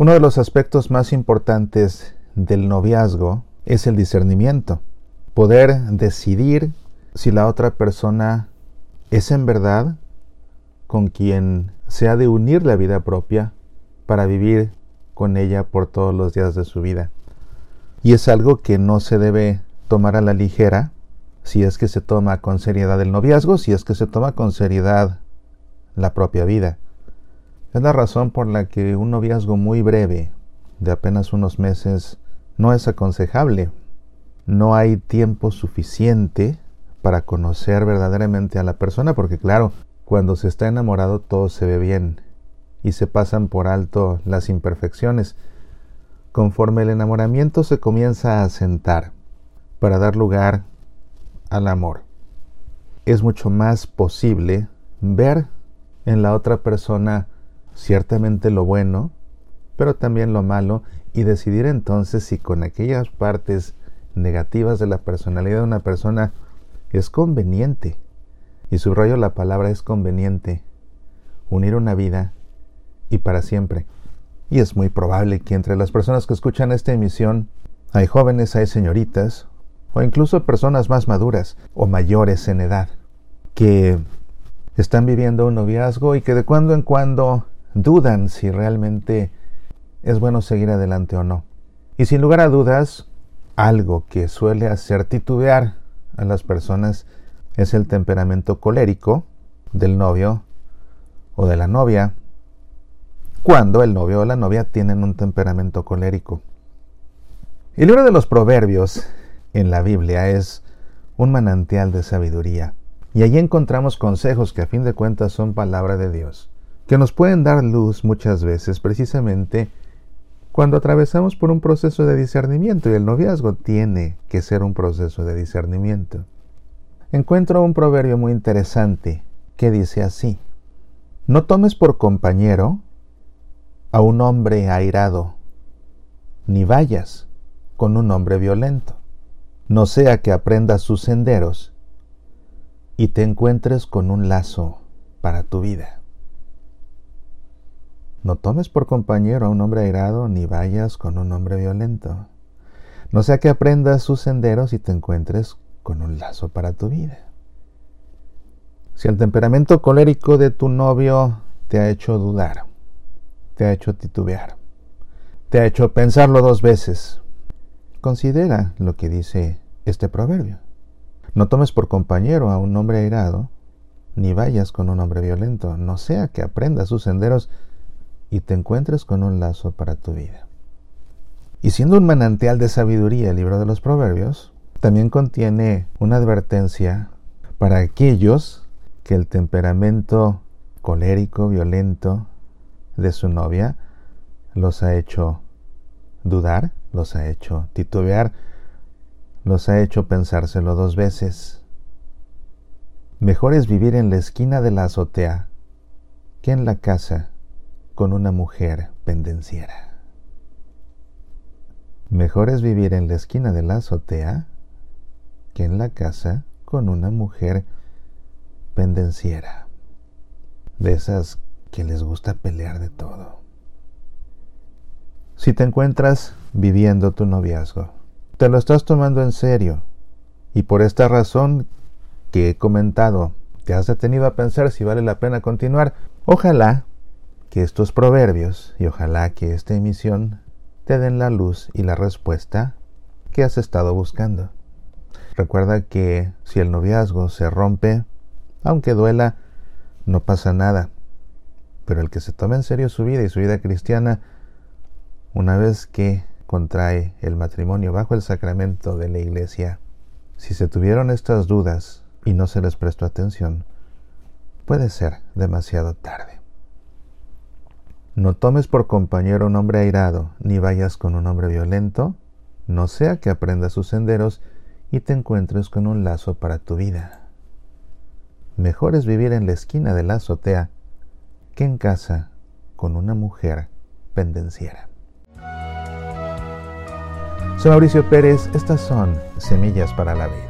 Uno de los aspectos más importantes del noviazgo es el discernimiento, poder decidir si la otra persona es en verdad con quien se ha de unir la vida propia para vivir con ella por todos los días de su vida. Y es algo que no se debe tomar a la ligera si es que se toma con seriedad el noviazgo, si es que se toma con seriedad la propia vida. Es la razón por la que un noviazgo muy breve, de apenas unos meses, no es aconsejable. No hay tiempo suficiente para conocer verdaderamente a la persona, porque claro, cuando se está enamorado todo se ve bien y se pasan por alto las imperfecciones. Conforme el enamoramiento se comienza a asentar para dar lugar al amor, es mucho más posible ver en la otra persona ciertamente lo bueno, pero también lo malo y decidir entonces si con aquellas partes negativas de la personalidad de una persona es conveniente, y subrayo la palabra es conveniente, unir una vida y para siempre. Y es muy probable que entre las personas que escuchan esta emisión hay jóvenes, hay señoritas, o incluso personas más maduras o mayores en edad, que están viviendo un noviazgo y que de cuando en cuando dudan si realmente es bueno seguir adelante o no. Y sin lugar a dudas, algo que suele hacer titubear a las personas es el temperamento colérico del novio o de la novia, cuando el novio o la novia tienen un temperamento colérico. El libro de los proverbios en la Biblia es un manantial de sabiduría, y allí encontramos consejos que a fin de cuentas son palabra de Dios, que nos pueden dar luz muchas veces precisamente cuando atravesamos por un proceso de discernimiento y el noviazgo tiene que ser un proceso de discernimiento. Encuentro un proverbio muy interesante que dice así, no tomes por compañero a un hombre airado, ni vayas con un hombre violento, no sea que aprendas sus senderos y te encuentres con un lazo para tu vida. No tomes por compañero a un hombre airado, ni vayas con un hombre violento. No sea que aprendas sus senderos y te encuentres con un lazo para tu vida. Si el temperamento colérico de tu novio te ha hecho dudar, te ha hecho titubear, te ha hecho pensarlo dos veces, considera lo que dice este proverbio. No tomes por compañero a un hombre airado, ni vayas con un hombre violento, no sea que aprendas sus senderos y te encuentres con un lazo para tu vida. Y siendo un manantial de sabiduría el libro de los Proverbios, también contiene una advertencia para aquellos que el temperamento colérico, violento de su novia los ha hecho dudar, los ha hecho titubear, los ha hecho pensárselo dos veces. Mejor es vivir en la esquina de la azotea que en la casa con una mujer pendenciera. Mejor es vivir en la esquina de la azotea que en la casa con una mujer pendenciera. De esas que les gusta pelear de todo. Si te encuentras viviendo tu noviazgo, te lo estás tomando en serio y por esta razón que he comentado, te has detenido a pensar si vale la pena continuar, ojalá que estos proverbios y ojalá que esta emisión te den la luz y la respuesta que has estado buscando. Recuerda que si el noviazgo se rompe, aunque duela, no pasa nada. Pero el que se tome en serio su vida y su vida cristiana, una vez que contrae el matrimonio bajo el sacramento de la iglesia, si se tuvieron estas dudas y no se les prestó atención, puede ser demasiado tarde. No tomes por compañero un hombre airado, ni vayas con un hombre violento, no sea que aprendas sus senderos y te encuentres con un lazo para tu vida. Mejor es vivir en la esquina de la azotea que en casa con una mujer pendenciera. Soy Mauricio Pérez, estas son Semillas para la Vida.